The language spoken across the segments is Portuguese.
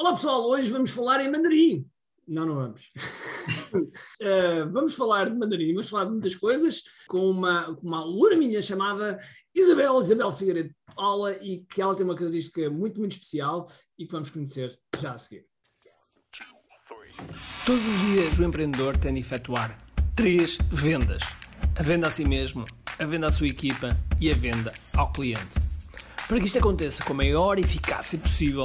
Olá pessoal, hoje vamos falar em mandarim. Não, não vamos. uh, vamos falar de mandarim, vamos falar de muitas coisas com uma, uma aluna minha chamada Isabel, Isabel Figueiredo Paula, e que ela tem uma característica muito, muito especial e que vamos conhecer já a seguir. Todos os dias o empreendedor tem de efetuar três vendas: a venda a si mesmo, a venda à sua equipa e a venda ao cliente. Para que isto aconteça com a maior eficácia possível,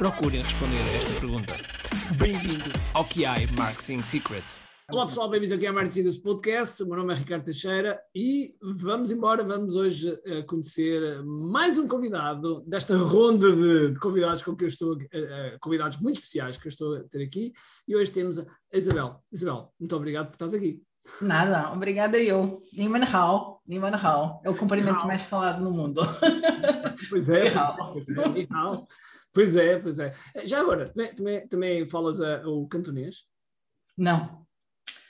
procurem responder a esta pergunta. Bem-vindo ao QI Marketing Secrets. Olá pessoal, bem-vindos aqui ao Marketing Secrets Podcast. O meu nome é Ricardo Teixeira e vamos embora. Vamos hoje uh, conhecer mais um convidado desta ronda de, de convidados com que eu estou, uh, convidados muito especiais que eu estou a ter aqui. E hoje temos a Isabel. Isabel, muito obrigado por estás aqui. Nada, obrigada eu. Niman Hao, Niman Hao. É o cumprimento mais falado no mundo. Pois é, pois é, pois é, pois é. Já agora, também, também, também falas uh, o cantonês? Não.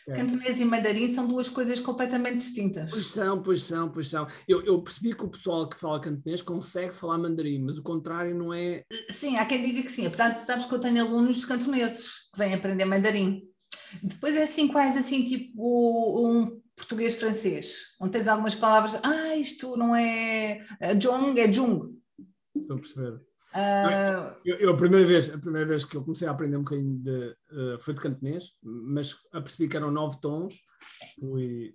É. Cantonês e mandarim são duas coisas completamente distintas. Pois são, pois são, pois são. Eu, eu percebi que o pessoal que fala cantonês consegue falar mandarim, mas o contrário não é. Sim, há quem diga que sim, apesar de sabes que eu tenho alunos cantoneses que vêm aprender mandarim. Depois é assim, quase assim, tipo um português-francês, onde tens algumas palavras, ah, isto não é Jong, é Jung. Estou a perceber. Uh... Eu, eu, a, primeira vez, a primeira vez que eu comecei a aprender um bocadinho de, uh, foi de cantonês, mas apercebi que eram nove tons, fui,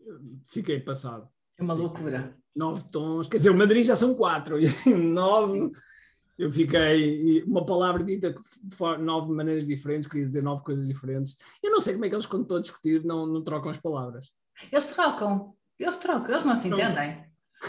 fiquei passado. É uma loucura. Nove tons, quer dizer, o Madrid já são quatro, e nove eu fiquei. Uma palavra dita de nove maneiras diferentes, queria dizer nove coisas diferentes. Eu não sei como é que eles, quando estão a discutir, não, não trocam as palavras. Eles trocam, eles trocam, eles não se entendem.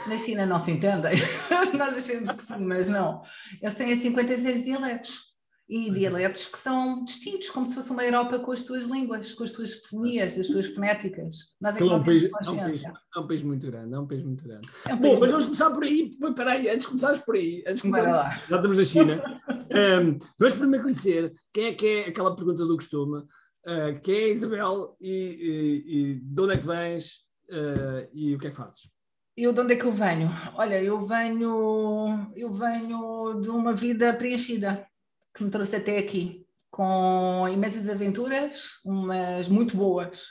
Na China não se entendem. Nós achamos que sim, mas não. Eles têm 56 dialetos e dialetos que são distintos, como se fosse uma Europa com as suas línguas, com as suas fonias, as suas fonéticas. Nós é, é, um país, é, um país, é um país muito grande, é um país muito grande. É um Bom, mas vamos começar por aí. Espera aí, antes de começarmos por aí, antes de começarmos, já estamos na China. um, vamos primeiro conhecer quem é que é aquela pergunta do costume. Uh, quem é Isabel e, e, e, de onde é que vens uh, e o que é que fazes? Eu de onde é que eu venho? Olha, eu venho, eu venho de uma vida preenchida que me trouxe até aqui, com imensas aventuras, umas muito boas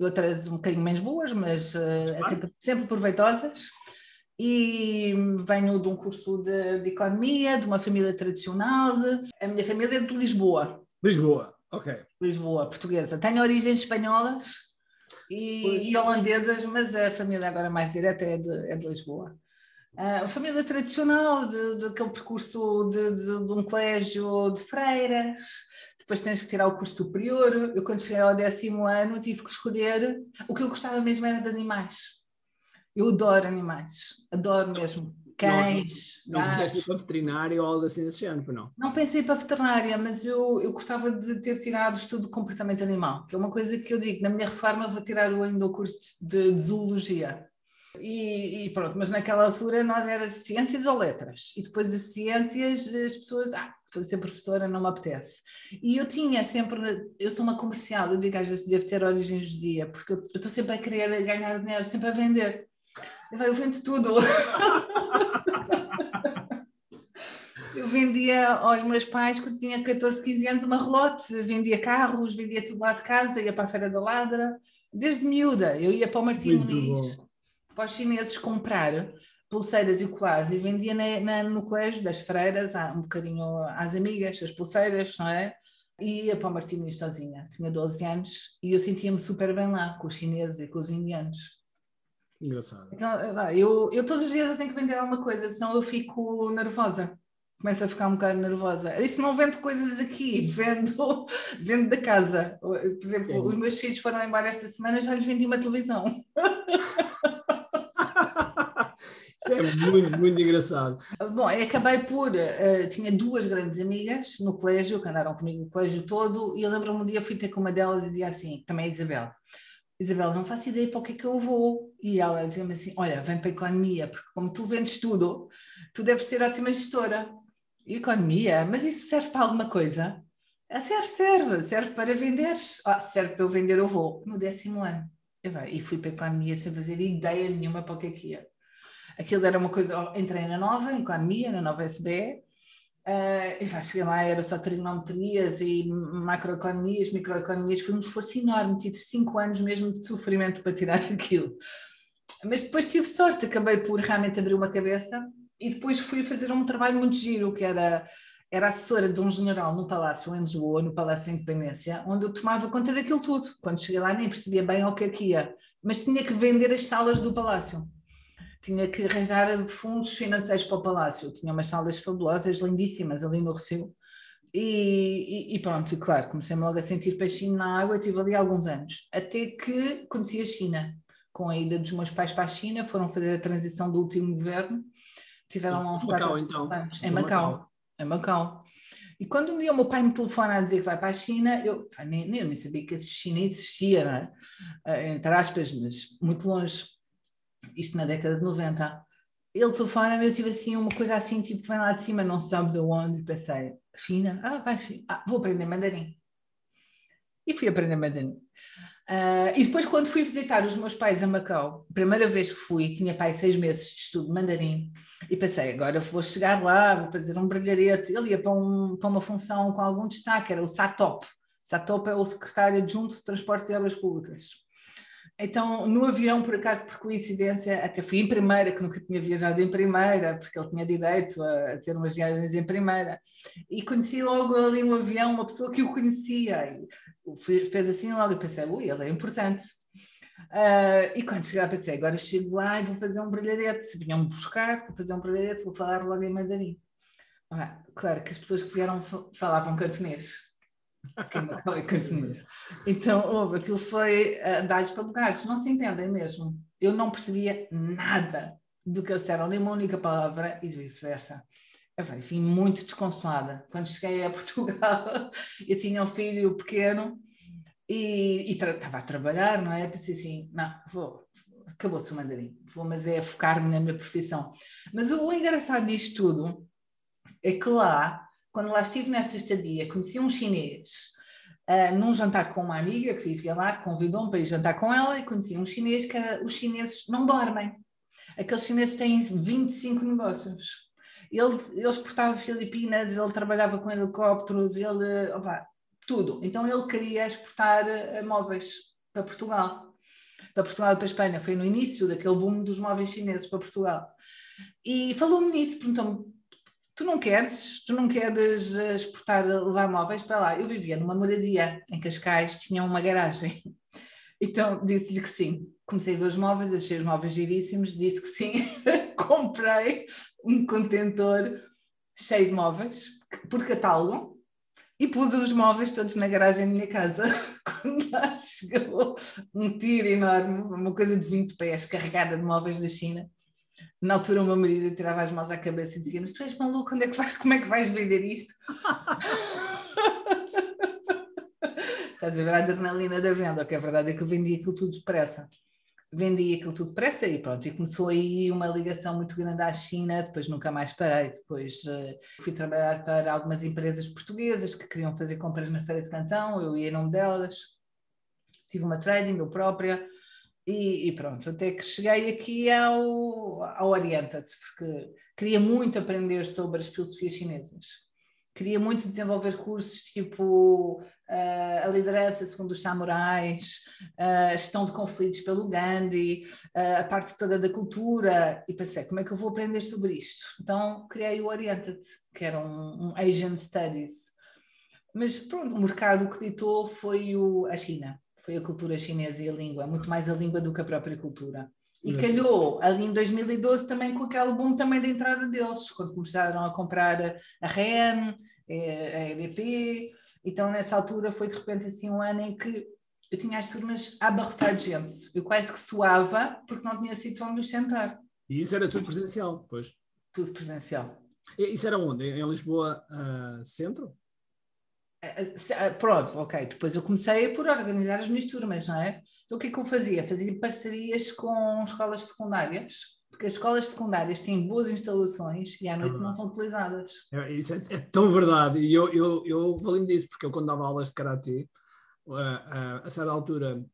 e outras um bocadinho menos boas, mas uh, sempre, sempre proveitosas. E venho de um curso de, de, economia, de uma família tradicional. De, a minha família é de Lisboa. Lisboa, ok. Lisboa, portuguesa. Tenho origens espanholas e, e, holandesas, mas a família agora mais direta é de, é de Lisboa. A família tradicional, de, de aquele percurso de, de, de, um colégio de freiras, depois tens que tirar o curso superior. Eu, quando cheguei ao décimo ano, tive que escolher. O que eu gostava mesmo era de animais. Eu adoro animais, adoro mesmo. Cães. Não, não, quiseste ir para veterinária ou algo assim desse género, não? Não pensei para veterinária, mas eu, eu gostava de ter tirado estudo de comportamento animal, que é uma coisa que eu digo, na minha reforma vou tirar o, ainda o curso de, de zoologia e, e, pronto, mas naquela altura nós éramos ciências ou letras, e depois das ciências as pessoas, ah, ser professora não me apetece. E eu tinha sempre, eu sou uma comercial, eu digo às vezes devo ter origens de dia, porque eu estou sempre a querer ganhar dinheiro, sempre a vender. Eu, eu vendo tudo. eu vendia aos meus pais, quando tinha 14, 15 anos, uma relote, vendia carros, vendia tudo lá de casa, ia para a Feira da Ladra, desde miúda, eu ia para o Martim Muniz para os chineses comprar pulseiras e colares e vendia na, na, no colégio das freiras, há um bocadinho às amigas, as pulseiras, não é? E ia para o Martins sozinha, tinha 12 anos e eu sentia-me super bem lá, com os chineses e com os indianos. Engraçado. Então, eu, eu todos os dias eu tenho que vender alguma coisa, senão eu fico nervosa. Começo a ficar um bocado nervosa. E se não vendo coisas aqui, vendo, vendo da casa. Por exemplo, Sim. os meus filhos foram embora esta semana, já lhes vendi uma televisão. Isso é muito, muito engraçado. Bom, eu acabei por. Uh, tinha duas grandes amigas no colégio, que andaram comigo o colégio todo, e eu lembro-me um dia fui ter com uma delas e dizia assim, também a Isabel. Isabel, não faço ideia para o que é que eu vou. E ela dizia-me assim: Olha, vem para a economia, porque como tu vendes tudo, tu deves ser ótima gestora. E economia, mas isso serve para alguma coisa? Ah, serve, serve, serve para vender. Ah, serve para eu vender, eu vou. No décimo ano. E fui para a economia sem fazer ideia nenhuma para o que é que ia. Aquilo era uma coisa. Entrei na nova, economia, na nova SBE. Uh, e cheguei lá, era só trigonometrias e macroeconomias, microeconomias. Foi um esforço enorme. Tive cinco anos mesmo de sofrimento para tirar aquilo. Mas depois tive sorte, acabei por realmente abrir uma cabeça e depois fui fazer um trabalho muito giro, que era era assessora de um general no Palácio em Lisboa, no Palácio da Independência, onde eu tomava conta daquilo tudo. Quando cheguei lá nem percebia bem ao que aqui ia, mas tinha que vender as salas do Palácio. Tinha que arranjar fundos financeiros para o Palácio. Tinha umas salas fabulosas, lindíssimas, ali no Recio. E, e, e, pronto, e claro, comecei-me logo a sentir peixinho na água, estive ali alguns anos, até que conheci a China. Com a ida dos meus pais para a China, foram fazer a transição do último governo, tiveram lá uns Macau, quatro então. anos, em Macau. Macau em Macau. E quando um dia o meu pai me telefona a dizer que vai para a China, eu nem, nem, nem sabia que a China existia, não é? Uh, entre aspas, mas muito longe. Isto na década de 90. Ele telefona-me, eu tive assim uma coisa assim, tipo, vem lá de cima, não se sabe de onde, pensei, China? Ah, vai, China. Ah, vou aprender mandarim. E fui aprender mandarim. Uh, e depois, quando fui visitar os meus pais a Macau, primeira vez que fui, tinha pai seis meses de estudo de mandarim, e pensei, agora vou chegar lá, vou fazer um brilharete. Ele ia para, um, para uma função com algum destaque, era o SATOP. SATOP é o secretário adjunto de Transportes e Obras Públicas. Então, no avião, por acaso, por coincidência, até fui em primeira, que nunca tinha viajado em primeira, porque ele tinha direito a, ter umas viagens em primeira. E conheci logo ali no avião uma pessoa que o conhecia. E fez assim logo, e pensei, ui, ele é importante. Uh, e quando chegar, pensei, agora chego lá e vou fazer um brilharete. Se vinham-me buscar, vou fazer um brilharete, vou falar logo em mandarim. Ah, claro que as pessoas que vieram falavam cantonês então, houve, aquilo foi uh, dados para bocados, não se entendem mesmo. Eu não percebia nada do que eles disseram, nem uma única palavra e vice-versa. Eu muito desconsolada. Quando cheguei a Portugal, eu tinha um filho pequeno e estava a trabalhar, não é? Pensei assim, não, vou, acabou-se o mandarim, vou, mas é focar-me na minha profissão. Mas o, o engraçado disto tudo é que lá quando lá estive nesta estadia, conheci um chinês uh, num jantar com uma amiga que vivia lá, convidou-me para ir jantar com ela e conheci um chinês que era, os chineses não dormem. Aqueles chineses têm 25 negócios. Ele, ele exportava Filipinas, ele trabalhava com helicópteros, ele, opa, tudo. Então ele queria exportar uh, móveis para Portugal. Para Portugal e para a Espanha. Foi no início daquele boom dos móveis chineses para Portugal. E falou-me nisso, perguntou-me tu não queres, tu não queres eh, exportar, levar móveis para lá. Eu vivia numa moradia em Cascais, tinha uma garagem. Então disse-lhe que sim. Comecei a ver os móveis, achei os móveis giríssimos, disse que sim. Comprei um contentor cheio de móveis, por catálogo, e pus os móveis todos na garagem da minha casa. Quando lá chegou um tiro enorme, uma coisa de 20 pés, carregada de móveis da China, na altura, uma marido tirava as mãos à cabeça e dizia: Mas tu és maluco, onde é que vai, como é que vais vender isto? Estás a ver a adrenalina da venda, o que é verdade é que eu vendi aquilo tudo depressa. Vendi aquilo tudo depressa e pronto, e começou aí uma ligação muito grande à China, depois nunca mais parei, depois uh, fui trabalhar para algumas empresas portuguesas que queriam fazer compras na Feira de Cantão, eu ia em nome delas, tive uma trading eu própria, e, e, pronto, até que cheguei aqui ao, ao Oriented, porque queria muito aprender sobre as filosofias chinesas. Queria muito desenvolver cursos tipo uh, a liderança segundo os samurais, uh, a gestão de conflitos pelo Gandhi, uh, a parte toda da cultura. E pensei, como é que eu vou aprender sobre isto? Então criei o Oriented, que era um, um Asian Studies. Mas pronto, o mercado que ditou foi o, a China foi a cultura chinesa e a língua, muito mais a língua do que a própria cultura. E calhou ali em 2012 também com aquele boom também da entrada deles, quando começaram a comprar a REN, eh, a EDP, então nessa altura foi de repente assim um ano em que eu tinha as turmas a abarrotar de gente, eu quase que suava porque não tinha sítio onde nos sentar. E isso era tudo presencial, pois? Tudo presencial. E isso era onde? Em Lisboa, uh, centro? Uh, pronto, ok. Depois eu comecei por organizar as minhas turmas, não é? Então o que é que eu fazia? Fazia parcerias com escolas secundárias, porque as escolas secundárias têm boas instalações e à noite é não são utilizadas. É, isso é, é, tão verdade. E eu, eu, eu valei-me disso, porque eu quando dava aulas de karatê, a certa altura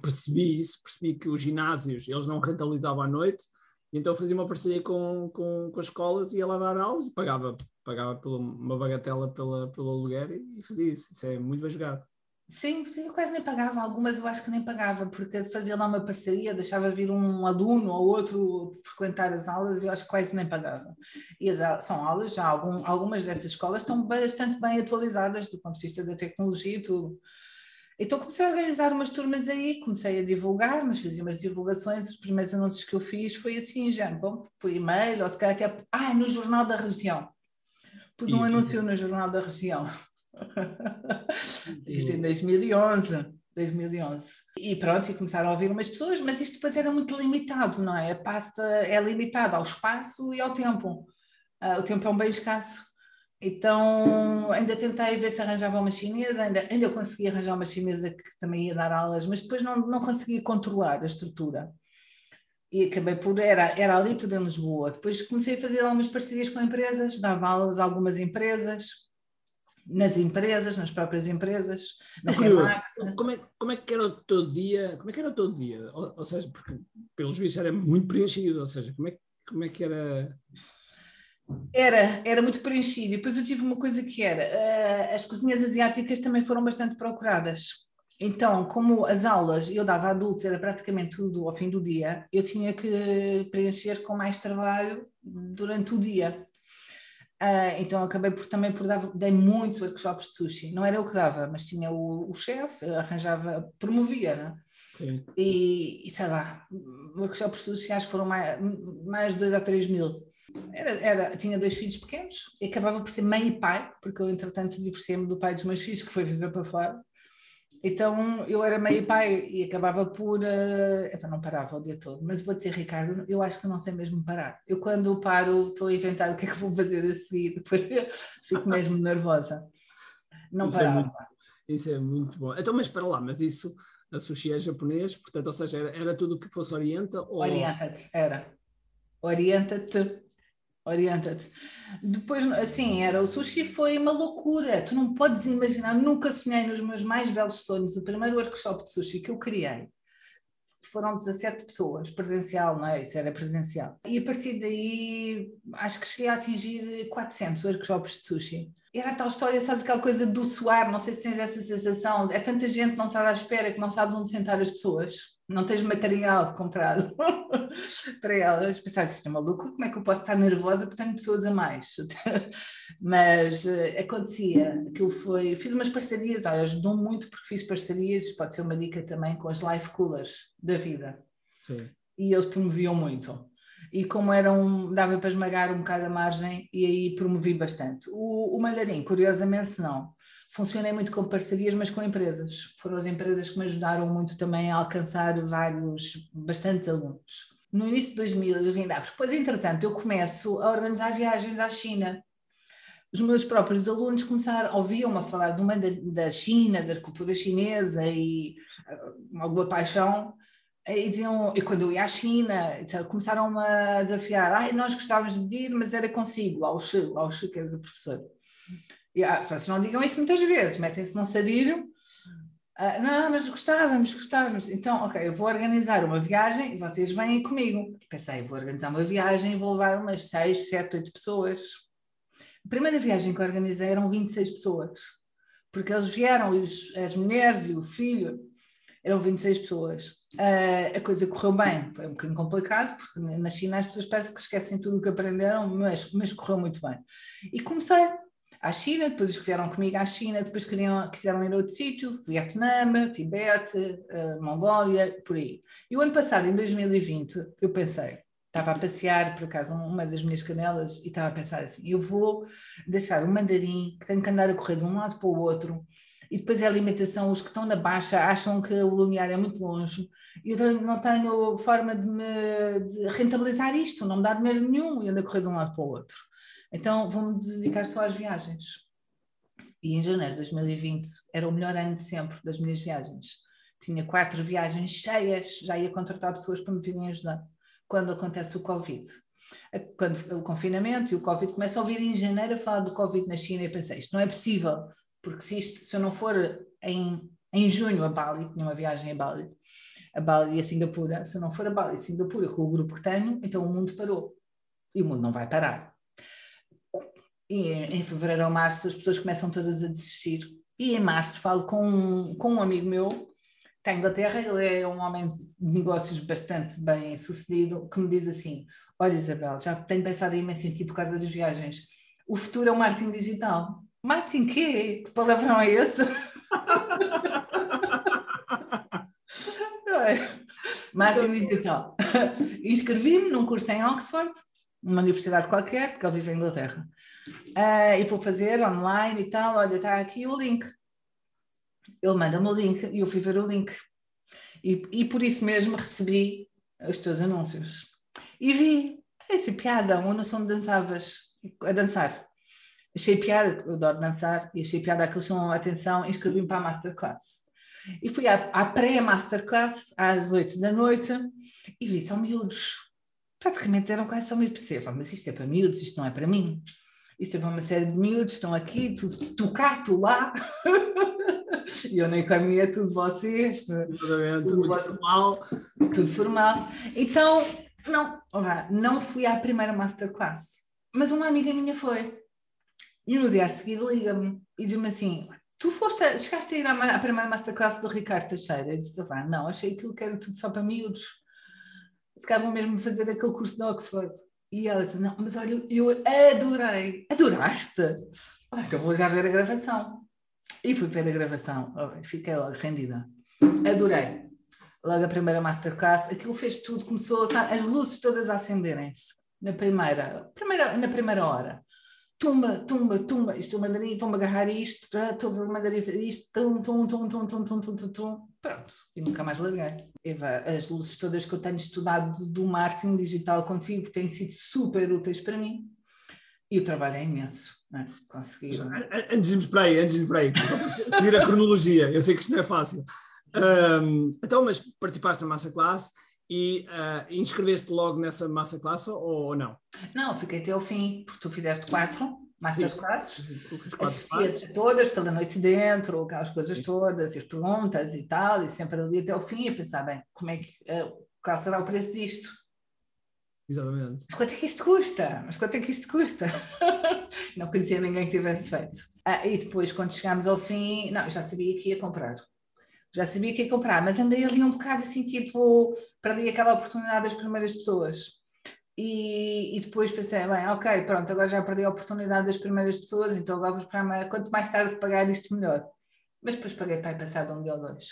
percebi isso, percebi que os ginásios eles não rentabilizavam à noite, então fazia uma parceria com, com, com as escolas, ia lá dar aulas e pagava, pagava pela, uma bagatela pela, pelo aluguer e, e fazia isso. Isso é muito bem jogado. Sim, eu quase nem pagava, algumas eu acho que nem pagava, porque fazia lá uma parceria, deixava vir um aluno ou outro frequentar as aulas eu acho que quase nem pagava. E as, são aulas, já algum, algumas dessas escolas estão bastante bem atualizadas do ponto de vista da tecnologia e tudo. Então comecei a organizar umas turmas aí, comecei a divulgar, mas fazia umas divulgações, os primeiros anúncios que eu fiz foi assim, já, bom, por e-mail, ou se calhar até, ah, no Jornal da Região. Pus um e, anúncio no Jornal da Região. isto em 2011. 2011. E pronto, e começaram a ouvir umas pessoas, mas isto depois era muito limitado, não é? A pasta é limitada ao espaço e ao tempo. Uh, o tempo é um bem escasso. Então, ainda tentei ver se arranjava uma chinesa, ainda, ainda consegui arranjar uma chinesa que também ia dar aulas, mas depois não, não consegui controlar a estrutura. E acabei por. Era, era ali tudo em Lisboa. Depois comecei a fazer algumas parcerias com empresas, dava aulas a algumas empresas, nas empresas, nas próprias empresas. Na curioso, como, é, como é que era o teu dia? Como é que era o teu dia? Ou, ou seja, porque pelos vistos era muito preenchido, ou seja, como é, como é que era era, era muito preenchido. E depois eu tive uma coisa que era, uh, as cozinhas asiáticas também foram bastante procuradas. Então, como as aulas eu dava a adultos, era praticamente tudo ao fim do dia, eu tinha que preencher com mais trabalho durante o dia. Uh, então acabei por também por dar, dei muitos workshops de sushi. Não era eu que dava, mas tinha o, o chefe, arranjava, promovia, né? Sim. E, e sei lá, workshops de sushi acho que foram mais, mais de 2 a 3 mil. Era, era, tinha dois filhos pequenos e acabava por ser mãe e pai, porque eu, entretanto, divorciei-me do pai dos meus filhos, que foi viver para fora. Então eu era mãe e pai e acabava por. Uh, não parava o dia todo, mas vou dizer, Ricardo, eu acho que não sei mesmo parar. Eu, quando paro, estou a inventar o que é que vou fazer a seguir, fico mesmo nervosa. Não isso parava. É muito, isso é muito bom. Então, mas para lá, mas isso, a sushi é japonês, portanto, ou seja, era, era tudo o que fosse orienta? Ou... Orienta-te, era. Orienta-te Orienta-te. Depois, assim, era o sushi foi uma loucura. Tu não podes imaginar, nunca sonhei nos meus mais belos sonhos. O primeiro workshop de sushi que eu criei foram 17 pessoas, presencial, não é? Isso era presencial. E a partir daí, acho que cheguei a atingir 400 workshops de sushi era a tal história, sabes aquela coisa do suar, não sei se tens essa sensação, é tanta gente não está à espera que não sabes onde sentar as pessoas, não tens material comprado para elas, pensaste, isto é maluco, como é que eu posso estar nervosa porque tenho pessoas a mais? Mas uh, acontecia, aquilo foi, fiz umas parcerias, olha, ajudou muito porque fiz parcerias, pode ser uma dica também com as life coolers da vida. Sim. E eles promoviam muito e como era um, dava para esmagar um bocado a margem e aí promovi bastante. O, o Malharim, curiosamente, não. Funcionei muito com parcerias, mas com empresas. Foram as empresas que me ajudaram muito também a alcançar vários, bastantes alunos. No início de 2000 eu vim dar, depois entretanto eu começo a organizar viagens à China. Os meus próprios alunos começaram, ouviam-me a falar uma da, da China, da cultura chinesa e alguma paixão, e diziam, e quando eu ia à China, começaram a desafiar, ai, nós gostávamos de ir, mas era consigo, ao Xu, ao Xu, que és a professora. E ah, vocês não digam isso muitas vezes, metem-se num sarilho, ah, não, mas gostávamos, gostávamos. Então, ok, eu vou organizar uma viagem e vocês vêm comigo. Pensei, vou organizar uma viagem e vou levar umas 6, 7, 8 pessoas. A primeira viagem que organizei eram 26 pessoas, porque eles vieram, os, as mulheres e o filho, eram 26 pessoas. Uh, a coisa correu bem, foi um bocadinho complicado, porque na China as pessoas parecem que esquecem tudo o que aprenderam, mas, mas correu muito bem. E comecei à China, depois que vieram comigo à China, depois queriam, quiseram ir a outro sítio, Vietnã, Tibete, uh, Mongólia, por aí. E o ano passado, em 2020, eu pensei, estava a passear, por acaso, uma das minhas canelas, e estava a pensar assim, eu vou deixar o mandarim, que tenho que andar a correr de um lado para o outro, e depois é a alimentação, os que estão na baixa acham que o Lumiar é muito longe, eu não tenho forma de, me, de rentabilizar isto, não me dá dinheiro nenhum e ando a correr de um lado para o outro. Então vou-me dedicar só às viagens. E em janeiro de 2020 era o melhor ano de sempre das minhas viagens. Tinha quatro viagens cheias, já ia contratar pessoas para me virem ajudar. Quando acontece o Covid, quando o confinamento e o Covid, começa a ouvir em janeiro a falar do Covid na China e pensei, isto não é possível, porque se, isto, se eu não for em, em junho a Bali, tinha uma viagem a Bali, a Bali e a Singapura, se eu não for a Bali e a Singapura com o grupo que tenho, então o mundo parou. E o mundo não vai parar. E em fevereiro ou março as pessoas começam todas a desistir. E em março falo com, com um amigo meu, está em Inglaterra, ele é um homem de negócios bastante bem sucedido, que me diz assim: Olha, Isabel, já tenho pensado imenso em ti por causa das viagens. O futuro é o marketing digital. Marketing quê? Que palavrão é esse? marketing digital. Inscrevi-me num curso em Oxford, numa universidade qualquer, porque ele vive em Inglaterra. Uh, e vou fazer online e tal. Olha, está aqui o link. Ele manda-me o link e eu fui ver o link. E, e por isso mesmo recebi os teus anúncios. E vi, essa piada, onde som dançavas a dançar. Achei piada, eu adoro dançar, e achei piada aquele som, atenção, e inscrevi-me para a Masterclass. E fui à, à pré-Masterclass, às 8 da noite, e vi, são miúdos. Praticamente eram quase só perceba, mas isto é para miúdos, isto não é para mim. Isto é para uma série de miúdos, estão aqui, tu, tu cá, tu lá. e eu na economia, tudo vocês. Tudo, tudo formal. Tudo formal. Então, não, não fui à primeira masterclass, mas uma amiga minha foi. E no dia a seguir liga-me e diz-me assim: Tu foste a, chegaste a ir à, à primeira masterclass do Ricardo Teixeira? Eu disse: Não, achei aquilo que era tudo só para miúdos. Se calhar vão mesmo fazer aquele curso de Oxford. E ela disse: Não, mas olha, eu adorei. Adoraste? Ah, então vou já ver a gravação. E fui ver a gravação. Oh, fiquei logo rendida. Adorei logo a primeira masterclass, aquilo fez tudo, começou as luzes todas a acenderem-se na primeira, primeira, na primeira hora. Tumba, tumba, tumba, isto é mandarim, vou-me agarrar isto, estou a mandarim isto, tum, tum, tum, tum, tum, tum, tum, tum, tum, pronto, e nunca mais larguei. Eva, as luzes todas que eu tenho estudado do marketing digital contigo têm sido super úteis para mim, e o trabalho é imenso, é? Conseguir... Antes de irmos para aí, antes de irmos para aí, seguir a cronologia, eu sei que isto não é fácil. Um, então, mas participaste na massa classe e uh, inscreveste logo nessa massa classe ou, ou, não? Não, fiquei até ao fim, porque tu fizeste quatro masterclasses, assistia todas pela noite dentro, aquelas coisas todas, as perguntas e tal, e sempre ali até ao fim, a pensar, bem, como é que, uh, qual será o preço disto? Exatamente. Mas quanto é que isto custa? Mas quanto é que isto custa? não conhecia ninguém que tivesse feito. Ah, e depois, quando chegámos ao fim, não, eu já sabia que ia comprar já sabia que ia comprar, mas andei ali um bocado assim, tipo, perdi aquela oportunidade das primeiras pessoas. E, e, depois pensei, bem, ok, pronto, agora já perdi a oportunidade das primeiras pessoas, então agora vou esperar, quanto mais tarde pagar isto, melhor. Mas depois paguei para passado um dia ou dois.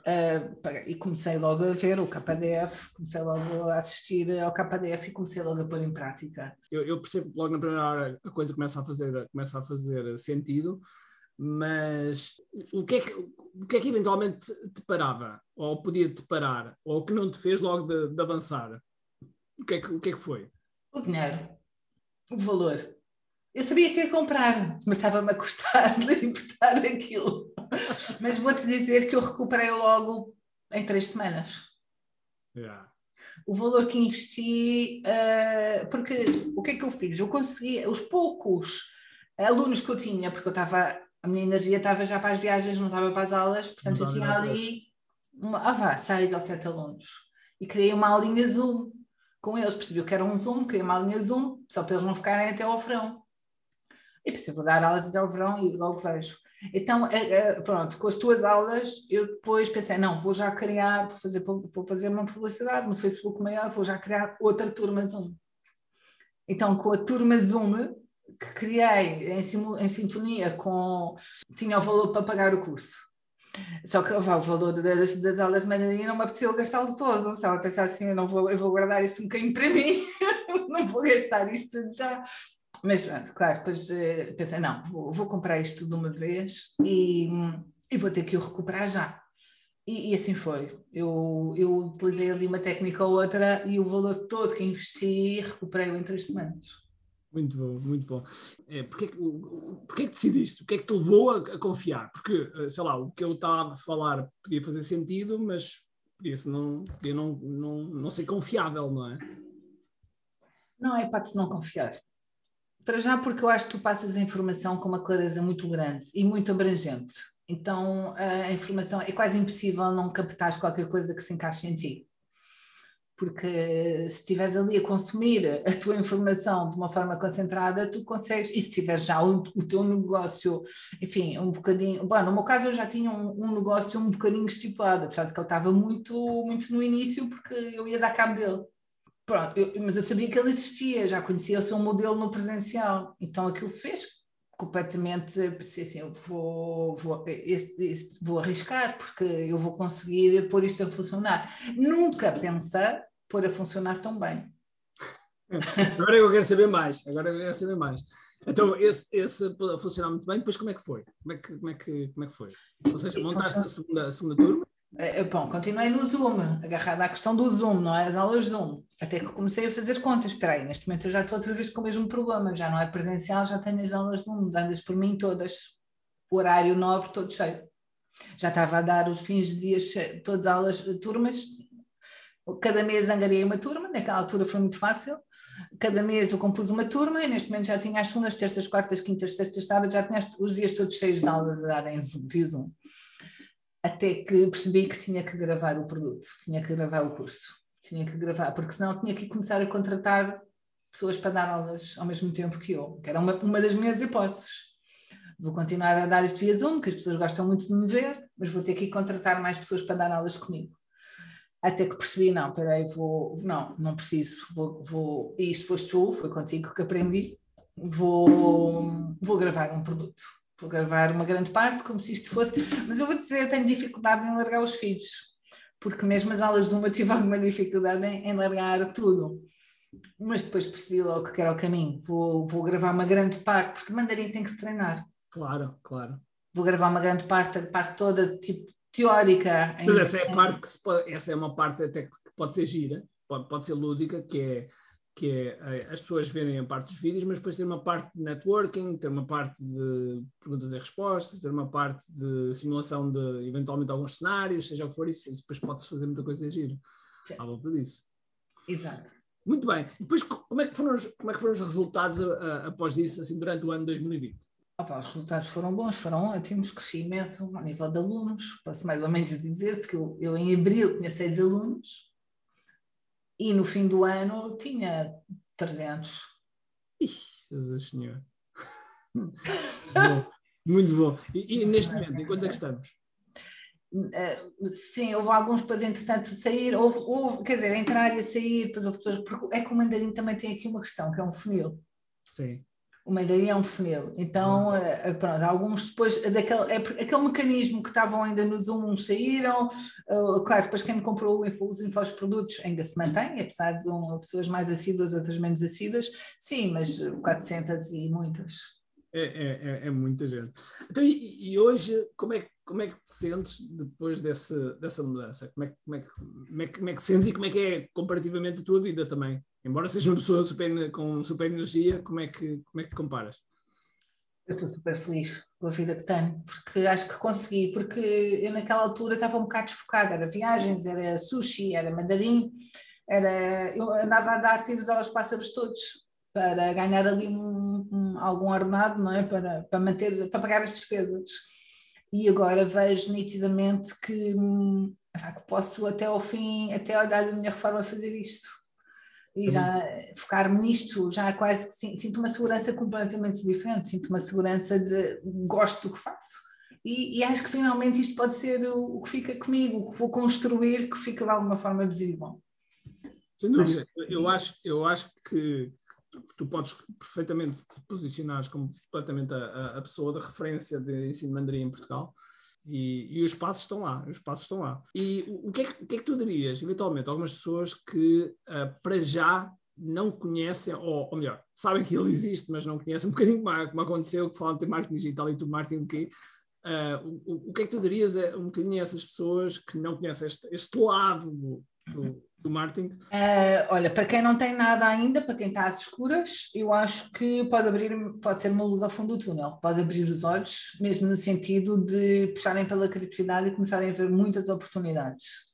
Uh, e comecei logo a ver o KDF, comecei logo a assistir ao KDF e comecei logo a pôr em prática. Eu, eu percebo logo na primeira hora a coisa começa a fazer, começa a fazer sentido, mas o que, é que, o que é que eventualmente te parava? Ou podia te parar? Ou que não te fez logo de, de avançar? O que, é que, o que é que foi? O dinheiro. O valor. Eu sabia que ia comprar, mas estava-me a custar de importar aquilo. mas vou-te dizer que eu recuperei logo em três semanas. Yeah. O valor que investi, uh, porque o que é que eu fiz? Eu consegui, os poucos alunos que eu tinha, porque eu estava a minha energia estava já para as viagens, não estava para as aulas, portanto eu tinha ali uma, ah, vá, seis ou sete alunos. E criei uma aulinha Zoom com eles, percebi que era um Zoom, criei uma aulinha Zoom, só para eles não ficarem até ao verão. E pensei, vou dar aulas até ao verão e logo vejo. Então, é, é, pronto, com as tuas aulas, eu depois pensei, não, vou já criar, vou fazer, vou fazer uma publicidade no Facebook maior, vou já criar outra turma Zoom. Então, com a turma Zoom, que criei em, em sintonia com. tinha o valor para pagar o curso. Só que o valor das, das aulas de mandarim não me apeteceu gastá-lo todo. Estava a pensar assim: eu, não vou, eu vou guardar isto um bocadinho para mim, não vou gastar isto já. Mas, claro, depois uh, pensei, não, vou, vou, comprar isto de uma vez e, e vou ter que o recuperar já. E, e, assim foi. Eu, eu utilizei ali uma técnica ou outra e o valor todo que investi recuperei-o em três semanas. Muito bom, muito bom. É, porque, porque é que decidiste? O que é que te levou a, a, confiar? Porque, eh, sei lá, o que eu estava a falar podia fazer sentido, mas podia, não, podia não, não, não ser confiável, não é? Não é para te não confiar. Para já, porque eu acho que tu passas a informação com uma clareza muito grande e muito abrangente. Então, a informação é quase impossível não captar qualquer coisa que se encaixe em ti. Porque se estiveres ali a consumir a tua informação de uma forma concentrada, tu consegues, e se tiveres já o, o teu negócio, enfim, um bocadinho. Bom, no meu caso, eu já tinha um, um negócio um bocadinho estipulado, apesar de que ele estava muito, muito no início, porque eu ia dar cabo dele. Pronto, eu, mas eu sabia que ele existia, já conhecia o seu modelo no presencial, então aquilo fez completamente, pensei assim, eu vou, vou, este, este, vou arriscar porque eu vou conseguir pôr isto a funcionar. Nunca pensei pôr a funcionar tão bem. Agora eu quero saber mais, agora eu quero saber mais. Então, esse, esse funcionar muito bem, depois como é que foi? Como é que, como é que, como é que foi? Ou seja, montaste a segunda, a segunda turma? É, bom, continuei no Zoom, agarrada à questão do Zoom, não é? As aulas Zoom. Até que comecei a fazer contas. Espera aí, neste momento eu já estou outra vez com o mesmo problema. Já não é presencial, já tenho as aulas Zoom, dandas por mim todas. O horário nobre, todo cheio. Já estava a dar os fins de dias, todas as aulas, turmas. Cada mês angariei uma turma, naquela altura foi muito fácil. Cada mês eu compus uma turma e neste momento já tinha as segundas, terças, quartas, quintas, sextas, sábados, já tinha os dias todos cheios de aulas a dar em Zoom, via Zoom até que percebi que tinha que gravar o produto, tinha que gravar o curso, tinha que gravar, porque senão tinha que começar a contratar pessoas para dar aulas ao mesmo tempo que eu, que era uma, uma das minhas hipóteses. Vou continuar a dar isto via Zoom, que as pessoas gostam muito de me ver, mas vou ter que contratar mais pessoas para dar aulas comigo. Até que percebi, não, peraí, vou, não, não preciso, vou, vou, isto foste tu, foi contigo que aprendi, vou, vou gravar um produto vou gravar uma grande parte, como se isto fosse. Mas eu vou dizer, eu tenho dificuldade em largar os filhos, porque mesmo as aulas de uma tive alguma dificuldade em, em largar tudo. Mas depois percebi logo que era o caminho. Vou, vou gravar uma grande parte, porque mandarim tem que se treinar. Claro, claro. Vou gravar uma grande parte, a parte toda, tipo, teórica. Mas essa é a parte que se pode, essa é uma parte até que pode ser gira, pode, pode ser lúdica, que é que é eh, as pessoas verem a parte dos vídeos, mas depois ter uma parte de networking, ter uma parte de perguntas e respostas, ter uma parte de simulação de eventualmente alguns cenários, seja o que for isso, depois pode-se fazer muita coisa em giro à volta disso. Exato. Muito bem. Depois, como é que foram os, como é que foram os resultados a, a, após isso, assim, durante o ano 2020? Opa, os resultados foram bons, foram ótimos, cresci imenso a nível de alunos. Posso mais ou menos dizer-te que eu, eu em abril tinha seis alunos, e no fim do ano tinha 300. Ixi, Jesus Senhor. bom, muito bom. E, e, neste momento, em quanto é que estamos? Uh, sim, houve alguns depois, entretanto, sair, houve, houve, quer dizer, entrar e sair, depois houve pessoas, porque é que o mandarim também tem aqui uma questão, que é um funil. Sim o mandarim é um funil. Então, uh, pronto, alguns depois, daquele, é, aquele mecanismo que estavam ainda no Zoom, uns saíram, uh, claro, depois quem me comprou os infoprodutos ainda se mantém, apesar de um, pessoas mais assíduas, outras menos assíduas, sim, mas 400 e muitas. É, é, é, é muita gente. Então, e, e, hoje, como é, como é que te sentes depois desse, dessa mudança? Como é, como, é, como, é, como é que sentes e como é que é comparativamente a tua vida também? Embora seja uma pessoa super, com super energia, como é, que, como é que comparas? Eu estou super feliz com a vida que tenho, porque acho que consegui, porque eu naquela altura estava um bocado desfocada, era viagens, era sushi, era mandarim, era, eu andava a dar tiros aos pássaros todos, para ganhar ali um, um, algum ordenado, não é? Para, para manter, para pagar as despesas. E agora vejo nitidamente que, hum, que posso até ao fim, até a idade da minha reforma fazer isto. E já focar-me nisto, já quase que sinto uma segurança completamente diferente, sinto uma segurança de gosto do que faço. E, e, acho que finalmente isto pode ser o, o, que fica comigo, o que vou construir, que fica de alguma forma visível. Sem dúvida, eu acho, eu acho que, tu podes perfeitamente te posicionares como completamente a, a, pessoa da referência de ensino mandarim em Portugal. E, e, os passos estão lá, os passos estão lá. E o, o, que, é que, o que, é que, tu dirias, eventualmente, algumas pessoas que uh, para já não conhecem, ou, ou, melhor, sabem que ele existe, mas não conhecem, um bocadinho como, como aconteceu, que falam de marketing digital e tu marketing que uh, o, o, que é que tu dirias é, um bocadinho a essas pessoas que não conhecem este, este lado do, do, do marketing? Uh, olha, para quem não tem nada ainda, para quem está às escuras, eu acho que pode abrir, pode ser uma luz ao fundo do túnel, pode abrir os olhos, mesmo no sentido de puxarem pela criatividade e começarem a ver muitas oportunidades.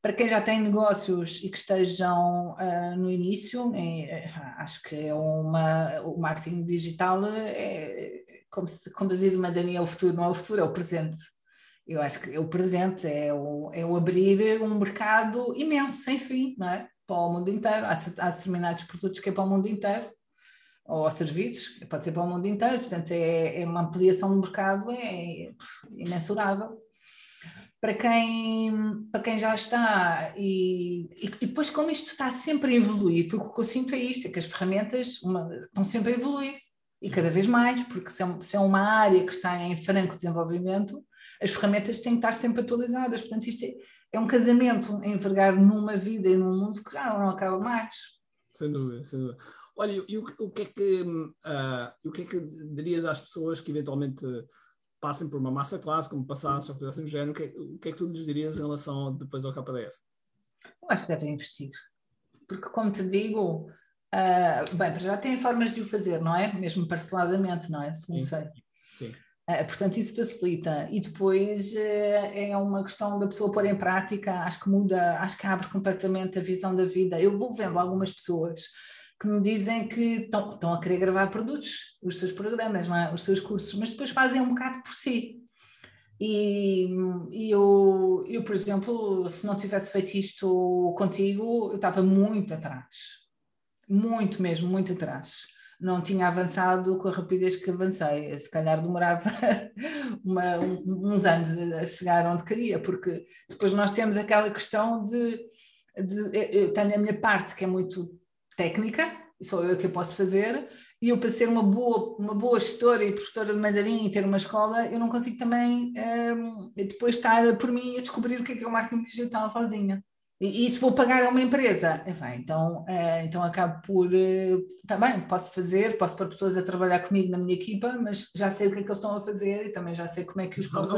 Para quem já tem negócios e que estejam uh, no início, é, acho que é uma, o marketing digital é, como, se, como diz uma Dani, é o futuro, não é o futuro, é o presente. Eu acho que é o presente, é o, é o abrir um mercado imenso, sem fim, não é? Para o mundo inteiro. Há, há determinados produtos que é para o mundo inteiro, ou serviços, pode ser para o mundo inteiro, portanto, é, é uma ampliação do mercado, é, é imensurável para quem, para quem já está e, e, depois como isto está sempre a evoluir, porque o que eu sinto é isto, é que as ferramentas uma, estão sempre a evoluir e cada vez mais, porque se é, se é, uma área que está em franco desenvolvimento, as ferramentas têm que estar sempre atualizadas, portanto isto é, é um casamento envergar numa vida e num mundo que já não acaba mais. Sem dúvida, sem dúvida. Olha, e o, o, que é que, uh, o que é que dirias às pessoas que eventualmente passem por uma massa classe, como passassem ou coisa assim do género, o que, é, o que é que tu lhes dirias em relação depois ao KDF? Eu acho que devem investir. Porque, como te digo, uh, bem, já têm formas de o fazer, não é? Mesmo parceladamente, não é? Segundo Sim. sei. Sim. Uh, portanto, isso facilita. E depois uh, é uma questão da pessoa pôr em prática, acho que muda, acho que abre completamente a visão da vida. Eu vou vendo algumas pessoas que me dizem que estão, estão a querer gravar produtos, os seus programas, é? os seus cursos, mas depois fazem um bocado por si. E, e eu, eu, por exemplo, se não tivesse feito isto contigo, eu estava muito atrás. Muito mesmo, muito atrás. Não tinha avançado com a rapidez que avancei. Se calhar demorava uma, uns anos a chegar onde queria, porque depois nós temos aquela questão de, de eu tenho a minha parte que é muito técnica, sou eu que eu posso fazer, e eu para ser uma boa, uma boa gestora e professora de mandarim e ter uma escola, eu não consigo também um, depois estar por mim a descobrir o que é que é o marketing digital sozinha. E, e se vou pagar a uma empresa, enfim, então, uh, então acabo por uh, também posso fazer, posso pôr pessoas a trabalhar comigo na minha equipa, mas já sei o que é que eles estão a fazer e também já sei como é que os posso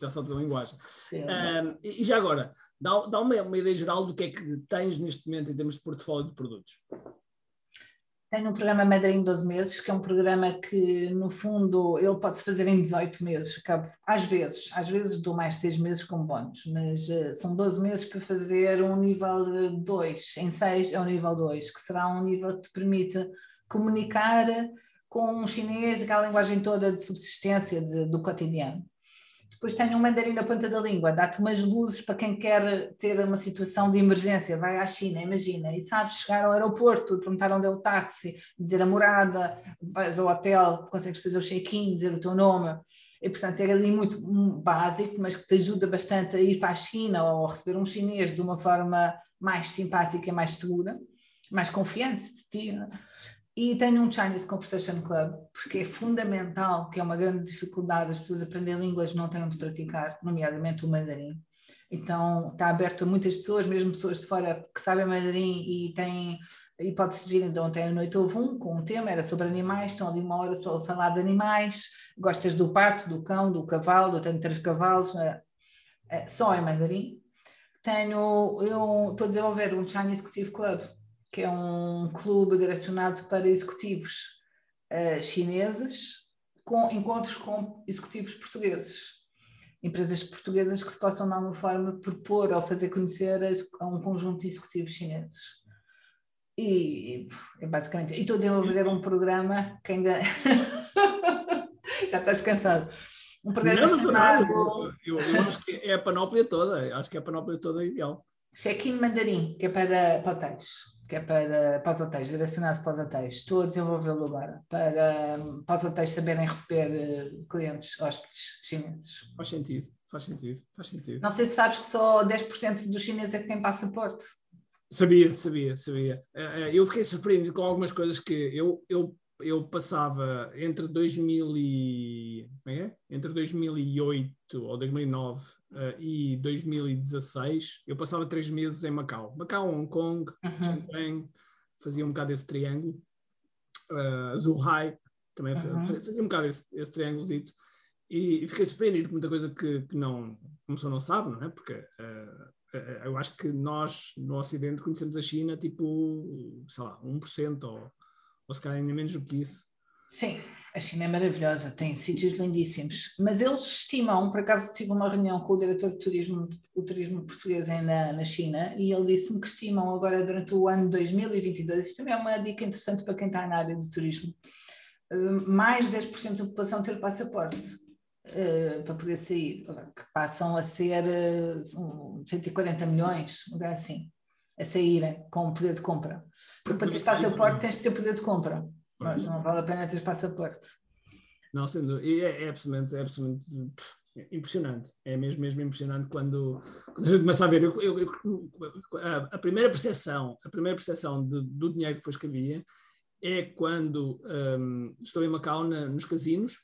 já sabes a linguagem. Um, e já agora, dá, dá uma, uma, ideia geral do que é que tens neste momento em termos de portfólio de produtos. Tenho um programa Madrinha 12 meses, que é um programa que, no fundo, ele pode-se fazer em 18 meses. Acabo, às vezes, às vezes dou mais 6 meses com bónus, mas uh, são 12 meses para fazer um nível 2. Em 6 é o nível 2, que será um nível que te permite comunicar com um chinês, aquela linguagem toda de subsistência de, do cotidiano. Depois tenho um mandarim na ponta da língua, dá-te umas luzes para quem quer ter uma situação de emergência, vai à China, imagina, e sabes chegar ao aeroporto, perguntar onde é o táxi, dizer a morada, vais ao hotel, consegues fazer o check-in, dizer o teu nome. E, portanto, é ali muito básico, mas que te ajuda bastante a ir para a China ou receber um chinês de uma forma mais simpática mais segura, mais confiante de ti. Né? E tenho um Chinese Conversation Club, porque é fundamental, que é uma grande dificuldade, as pessoas aprenderem línguas não têm onde praticar, nomeadamente o mandarim. Então está aberto a muitas pessoas, mesmo pessoas de fora que sabem mandarim e têm hipótese de vir. Então ontem à noite houve um com um tema, era sobre animais, estão ali uma hora só a falar de animais, gostas do pato, do cão, do cavalo, eu tenho três cavalos, é, é, só em mandarim. Tenho, eu estou a desenvolver um Chinese Executive Club, que é um clube direcionado para executivos uh, chineses, com encontros com executivos portugueses. Empresas portuguesas que se possam, de alguma forma, propor ou fazer conhecer a, um conjunto de executivos chineses. E, e basicamente, e estou a desenvolver um programa que ainda. Já estás cansado. Um programa não, chamado... eu, eu acho que é a panóplia toda, acho que é a panóplia toda ideal. Check-in mandarim, que é para, para hotéis que é para, para os hotéis, direcionado para os hotéis. Estou a desenvolvê-lo agora, para, para os hotéis saberem receber uh, clientes, hóspedes chineses. Faz sentido, faz sentido, faz sentido. Não sei se sabes que só 10% dos chineses é que têm passaporte. Sabia, sabia, sabia. Eh, eh, eu fiquei surpreendido com algumas coisas que eu, eu, eu passava entre 2000 e, é? entre 2008 ou 2009 uh, e 2016, eu passava três meses em Macau. Macau, Hong Kong, uhum. Shenzhen, fazia um bocado esse triângulo. Uh, Zhuhai também uhum. fazia um bocado esse, esse triângulozito. E, e, fiquei surpreendido com muita coisa que, que não, como pessoa não sabe, não é? Porque uh, eu acho que nós, no Ocidente, conhecemos a China tipo, sei lá, 1% ou, ou se calhar ainda menos do que isso. Sim, a China é maravilhosa, tem sítios lindíssimos, mas eles estimam, por acaso tive uma reunião com o diretor de turismo, o turismo português na, na China, e ele disse-me que estimam agora durante o ano 2022, isto também é uma dica interessante para quem está na área do turismo, eh, mais 10% da população ter passaporte uh, para poder sair, que passam a ser uh, 140 milhões, um lugar assim, a saírem com poder de compra. Porque para ter passaporte tens de ter poder de compra. Mas não vale a pena ter passaporte. Não, sendo, e é, é, absolutamente, é absolutamente impressionante. É mesmo, mesmo impressionante quando, quando a gente começa a ver. Eu, eu, a, a, primeira percepção, a primeira percepção de, do dinheiro depois que havia é quando um, estou em Macau na, nos casinos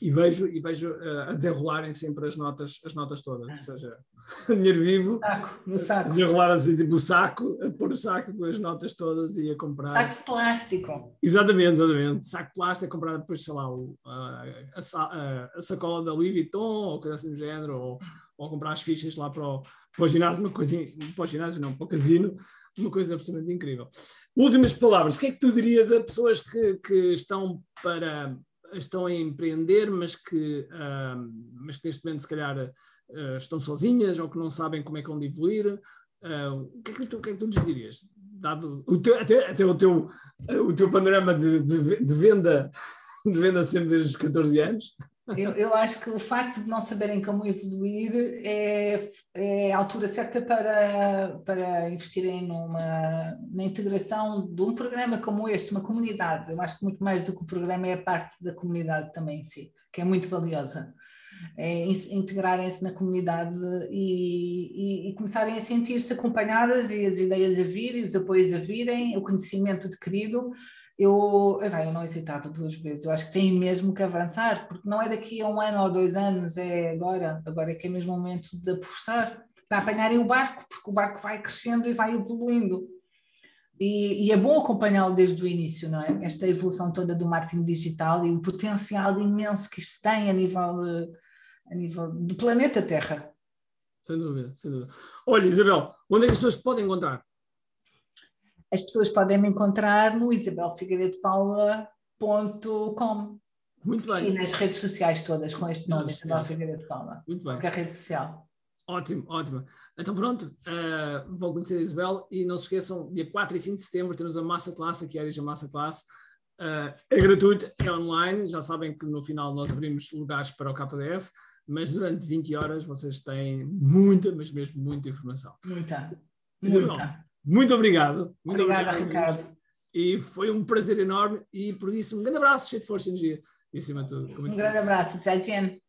e vejo, e vejo uh, a desenrolarem sempre as notas, as notas todas, ou seja, dinheiro vivo, saco, saco. desenrolar assim tipo o saco, a pôr o saco com as notas todas e a comprar. Saco de plástico. Exatamente, exatamente. Saco de plástico, a comprar depois, sei lá, o, a, a, a, sacola da Louis Vuitton ou coisa assim do género, ou, ou comprar as fichas lá para o, para o ginásio, uma coisa, para o ginásio não, para o casino, uma coisa absolutamente incrível. Últimas palavras, o que é que tu dirias a pessoas que, que estão para estão a empreender, mas que, mas que neste momento se calhar uh, estão sozinhas ou que não sabem como é que vão evoluir. Uh, o, que é que tu, o que é que tu lhes dirias? Dado o teu, até, até o, teu, o teu panorama de, de, de, venda, de venda sempre desde os 14 anos. Eu, eu, acho que o facto de não saberem como evoluir é, é a altura certa para, para investirem numa, na integração de um programa como este, uma comunidade. Eu acho que muito mais do que o programa é a parte da comunidade também em si, que é muito valiosa. É integrarem-se na comunidade e, e, e começarem a sentir-se acompanhadas e as ideias a virem, os apoios a virem, o conhecimento adquirido eu, eu não aceitava duas vezes. Eu acho que tem mesmo que avançar, porque não é daqui a um ano ou dois anos, é agora. Agora é que é mesmo o momento de apostar para apanharem o barco, porque o barco vai crescendo e vai evoluindo. E, e é bom acompanhá-lo desde o início, não é? Esta evolução toda do marketing digital e o potencial imenso que isto tem a nível, a nível do planeta Terra. Sem dúvida, sem dúvida. Olha, Isabel, onde é que as pessoas podem encontrar? As pessoas podem me encontrar no isabelfigueiredopaula.com. Muito bem. E nas redes sociais todas com este nome, Isabel Figueiredo Paula. Muito bem. Qualquer rede social. Ótimo, ótimo. Então pronto, uh, vou conhecer a Isabel e não se esqueçam, dia 4 e 5 de setembro temos a Massa Classe, aqui é a Massa Classe. Uh, é gratuito, é online, já sabem que no final nós abrimos lugares para o KDF, mas durante 20 horas vocês têm muita, mas mesmo muita informação. Muita. Isabel, muita. Muito obrigado. Muito Obrigada, obrigado, Ricardo. E foi um prazer enorme e por isso um grande abraço, cheio de força e energia. E acima de tudo. Um grande abraço. Tchau,